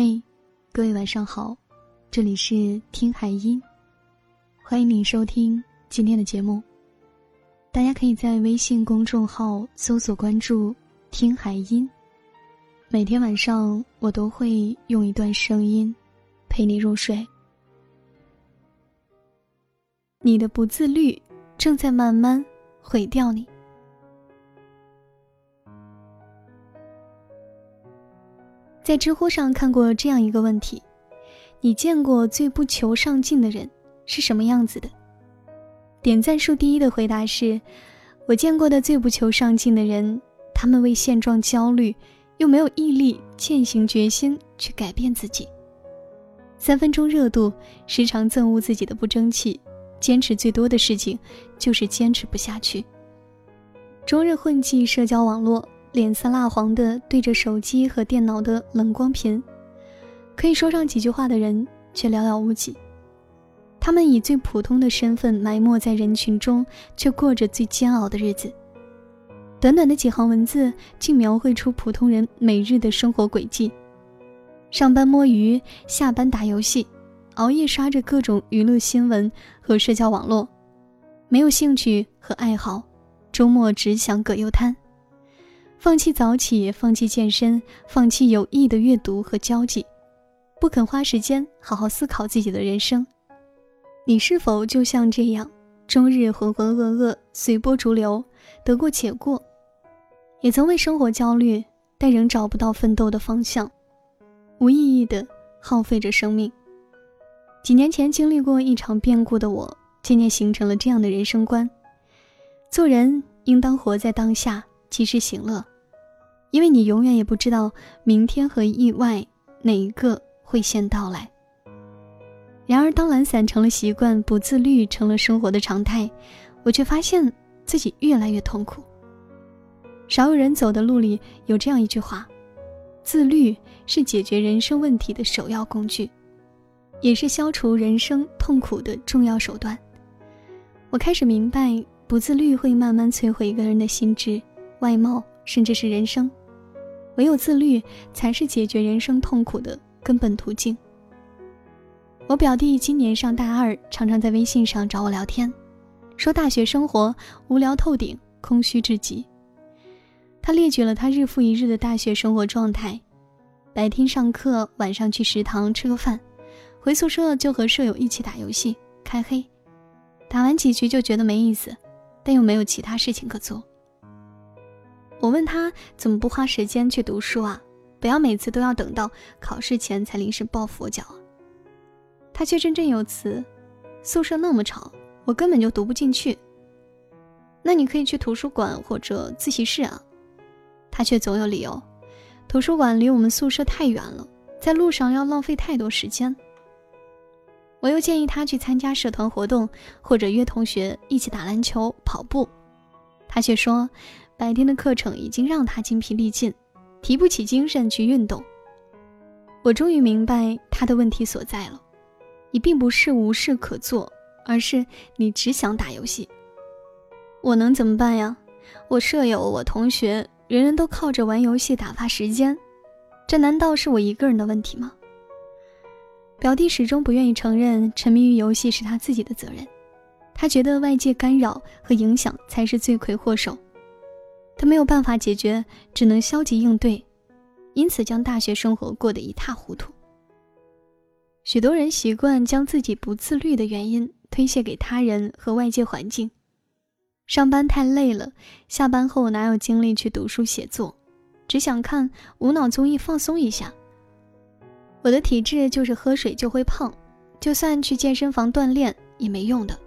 嘿，各位晚上好，这里是听海音，欢迎你收听今天的节目。大家可以在微信公众号搜索关注“听海音”，每天晚上我都会用一段声音陪你入睡。你的不自律正在慢慢毁掉你。在知乎上看过这样一个问题：你见过最不求上进的人是什么样子的？点赞数第一的回答是：我见过的最不求上进的人，他们为现状焦虑，又没有毅力、践行决心去改变自己。三分钟热度，时常憎恶自己的不争气，坚持最多的事情就是坚持不下去。终日混迹社交网络。脸色蜡黄的对着手机和电脑的冷光屏，可以说上几句话的人却寥寥无几。他们以最普通的身份埋没在人群中，却过着最煎熬的日子。短短的几行文字，竟描绘出普通人每日的生活轨迹：上班摸鱼，下班打游戏，熬夜刷着各种娱乐新闻和社交网络，没有兴趣和爱好，周末只想葛优瘫。放弃早起，放弃健身，放弃有益的阅读和交际，不肯花时间好好思考自己的人生。你是否就像这样，终日浑浑噩噩，随波逐流，得过且过？也曾为生活焦虑，但仍找不到奋斗的方向，无意义的耗费着生命。几年前经历过一场变故的我，渐渐形成了这样的人生观：做人应当活在当下。及时行乐，因为你永远也不知道明天和意外哪一个会先到来。然而，当懒散成了习惯，不自律成了生活的常态，我却发现自己越来越痛苦。少有人走的路里有这样一句话：自律是解决人生问题的首要工具，也是消除人生痛苦的重要手段。我开始明白，不自律会慢慢摧毁一个人的心智。外貌，甚至是人生，唯有自律才是解决人生痛苦的根本途径。我表弟今年上大二，常常在微信上找我聊天，说大学生活无聊透顶，空虚至极。他列举了他日复一日的大学生活状态：白天上课，晚上去食堂吃个饭，回宿舍就和舍友一起打游戏、开黑，打完几局就觉得没意思，但又没有其他事情可做。我问他怎么不花时间去读书啊？不要每次都要等到考试前才临时抱佛脚。他却振振有词：“宿舍那么吵，我根本就读不进去。”那你可以去图书馆或者自习室啊。他却总有理由：“图书馆离我们宿舍太远了，在路上要浪费太多时间。”我又建议他去参加社团活动，或者约同学一起打篮球、跑步，他却说。白天的课程已经让他精疲力尽，提不起精神去运动。我终于明白他的问题所在了：你并不是无事可做，而是你只想打游戏。我能怎么办呀？我舍友、我同学，人人都靠着玩游戏打发时间，这难道是我一个人的问题吗？表弟始终不愿意承认沉迷于游戏是他自己的责任，他觉得外界干扰和影响才是罪魁祸首。他没有办法解决，只能消极应对，因此将大学生活过得一塌糊涂。许多人习惯将自己不自律的原因推卸给他人和外界环境。上班太累了，下班后哪有精力去读书写作，只想看无脑综艺放松一下。我的体质就是喝水就会胖，就算去健身房锻炼也没用的。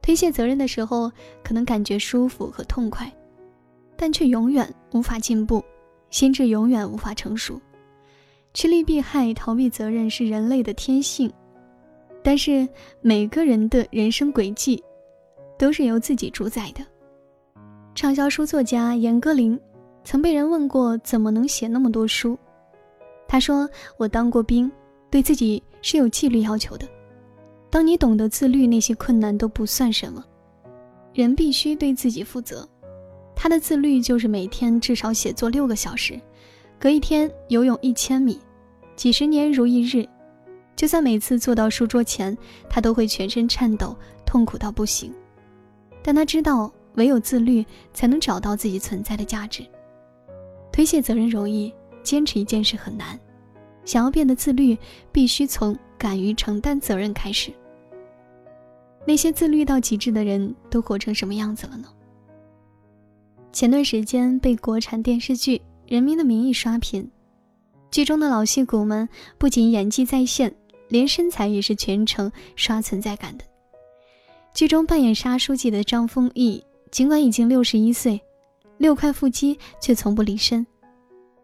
推卸责任的时候，可能感觉舒服和痛快。但却永远无法进步，心智永远无法成熟。趋利避害、逃避责任是人类的天性，但是每个人的人生轨迹都是由自己主宰的。畅销书作家严歌苓曾被人问过怎么能写那么多书，他说：“我当过兵，对自己是有纪律要求的。当你懂得自律，那些困难都不算什么。人必须对自己负责。”他的自律就是每天至少写作六个小时，隔一天游泳一千米，几十年如一日，就算每次坐到书桌前，他都会全身颤抖，痛苦到不行。但他知道，唯有自律，才能找到自己存在的价值。推卸责任容易，坚持一件事很难。想要变得自律，必须从敢于承担责任开始。那些自律到极致的人都活成什么样子了呢？前段时间被国产电视剧《人民的名义》刷屏，剧中的老戏骨们不仅演技在线，连身材也是全程刷存在感的。剧中扮演沙书记的张丰毅，尽管已经六十一岁，六块腹肌却从不离身。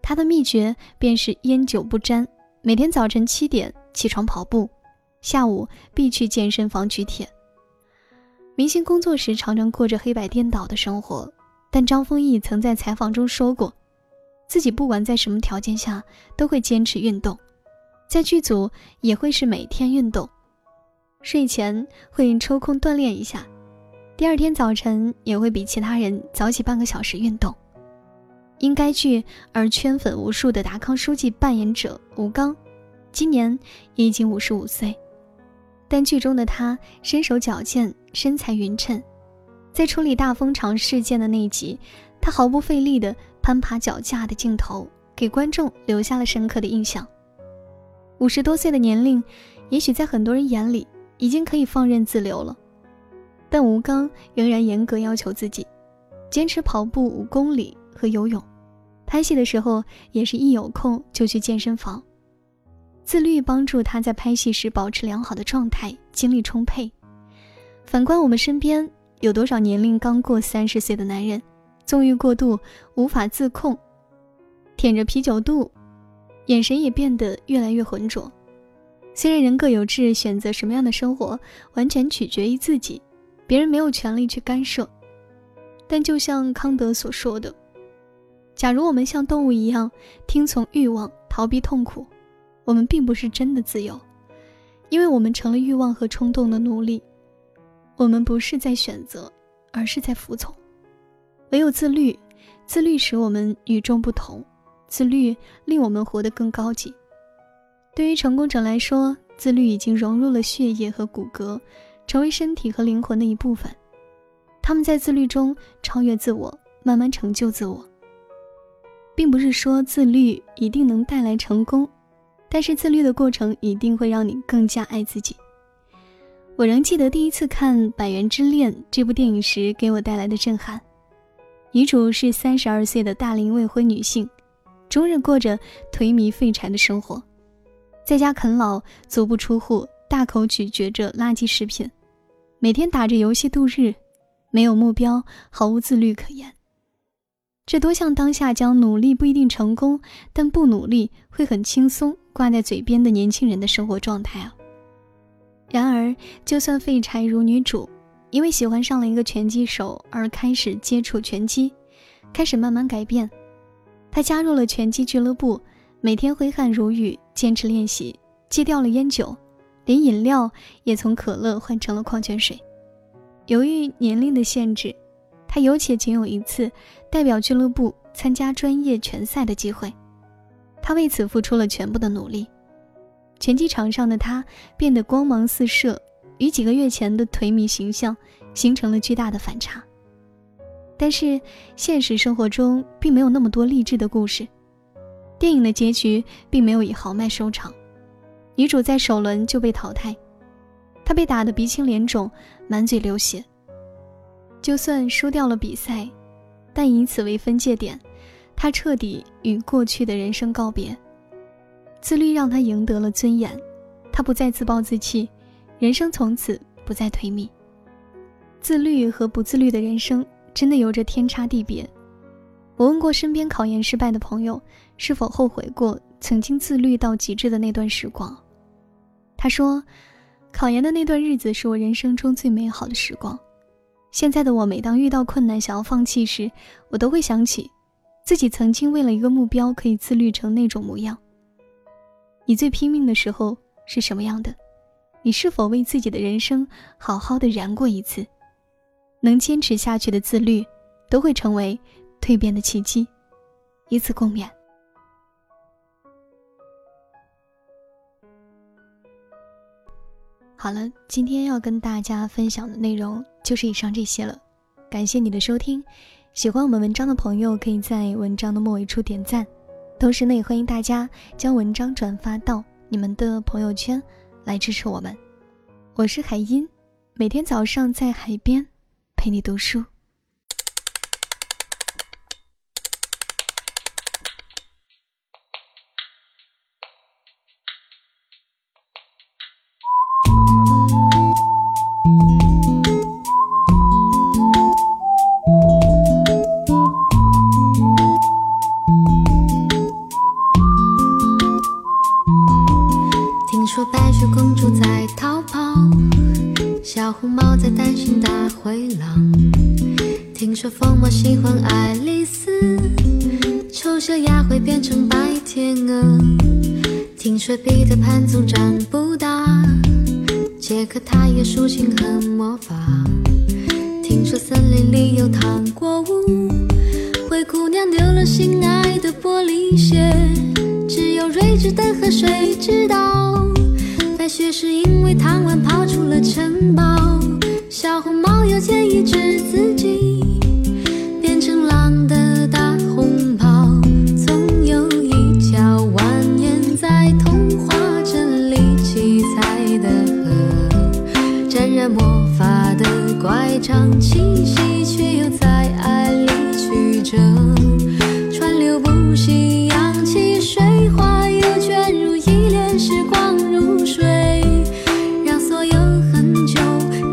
他的秘诀便是烟酒不沾，每天早晨七点起床跑步，下午必去健身房举铁。明星工作时常常过着黑白颠倒的生活，但张丰毅曾在采访中说过，自己不管在什么条件下都会坚持运动，在剧组也会是每天运动，睡前会抽空锻炼一下，第二天早晨也会比其他人早起半个小时运动。因该剧而圈粉无数的达康书记扮演者吴刚，今年也已经五十五岁。但剧中的他身手矫健，身材匀称，在处理大风肠事件的那一集，他毫不费力的攀爬脚架的镜头，给观众留下了深刻的印象。五十多岁的年龄，也许在很多人眼里已经可以放任自流了，但吴刚仍然严格要求自己，坚持跑步五公里和游泳，拍戏的时候也是一有空就去健身房。自律帮助他在拍戏时保持良好的状态，精力充沛。反观我们身边，有多少年龄刚过三十岁的男人，纵欲过度，无法自控，舔着啤酒肚，眼神也变得越来越浑浊。虽然人各有志，选择什么样的生活完全取决于自己，别人没有权利去干涉。但就像康德所说的，假如我们像动物一样听从欲望，逃避痛苦。我们并不是真的自由，因为我们成了欲望和冲动的奴隶。我们不是在选择，而是在服从。唯有自律，自律使我们与众不同，自律令我们活得更高级。对于成功者来说，自律已经融入了血液和骨骼，成为身体和灵魂的一部分。他们在自律中超越自我，慢慢成就自我。并不是说自律一定能带来成功。但是自律的过程一定会让你更加爱自己。我仍记得第一次看《百元之恋》这部电影时给我带来的震撼。女主是三十二岁的大龄未婚女性，终日过着颓靡废柴的生活，在家啃老，足不出户，大口咀嚼着垃圾食品，每天打着游戏度日，没有目标，毫无自律可言。这多像当下将努力不一定成功，但不努力会很轻松挂在嘴边的年轻人的生活状态啊！然而，就算废柴如女主，因为喜欢上了一个拳击手而开始接触拳击，开始慢慢改变。她加入了拳击俱乐部，每天挥汗如雨，坚持练习，戒掉了烟酒，连饮料也从可乐换成了矿泉水。由于年龄的限制。他有且仅有一次代表俱乐部参加专业拳赛的机会，他为此付出了全部的努力。拳击场上的他变得光芒四射，与几个月前的颓靡形象形成了巨大的反差。但是现实生活中并没有那么多励志的故事，电影的结局并没有以豪迈收场，女主在首轮就被淘汰，她被打得鼻青脸肿，满嘴流血。就算输掉了比赛，但以此为分界点，他彻底与过去的人生告别。自律让他赢得了尊严，他不再自暴自弃，人生从此不再颓靡。自律和不自律的人生真的有着天差地别。我问过身边考研失败的朋友，是否后悔过曾经自律到极致的那段时光？他说，考研的那段日子是我人生中最美好的时光。现在的我，每当遇到困难想要放弃时，我都会想起自己曾经为了一个目标可以自律成那种模样。你最拼命的时候是什么样的？你是否为自己的人生好好的燃过一次？能坚持下去的自律都会成为蜕变的奇迹以此共勉。好了今天要跟大家分享的内容就是以上这些了感谢你的收听。喜欢我们文章的朋友可以在文章的末尾处点赞同时呢也欢迎大家将文章转发到你们的朋友圈来支持我们。我是海音，每天早上在海边陪你读书。听说疯帽喜欢爱丽丝，丑小鸭会变成白天鹅。听说彼得潘总长不大，杰克他也竖琴和魔法。听说森林里有糖果屋，灰姑娘丢了心爱的玻璃鞋，只有睿智的河水知道。白雪是因为贪玩跑出了城堡，小红帽又建议治自己的大红袍，总有一条蜿蜒在童话镇里七彩的河，沾染魔法的拐杖，清晰却又在爱里曲折，川流不息扬起水花，又卷入一帘时光如水，让所有很久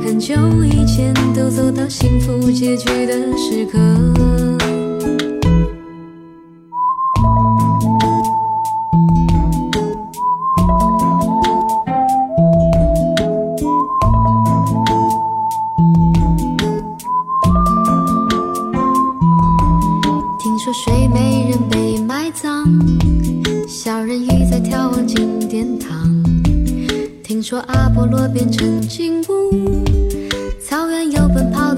很久以前都走到幸福结局的时刻。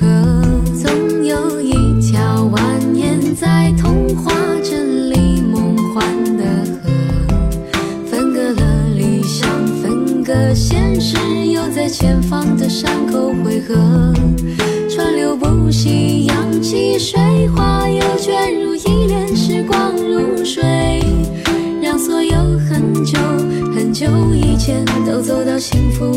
河总有一条蜿蜒在童话镇里梦幻的河。分隔了理想分隔现实又在前方的山口汇合。川流不息扬起水花又卷入一帘时光如水。让所有很久很久以前都走到幸福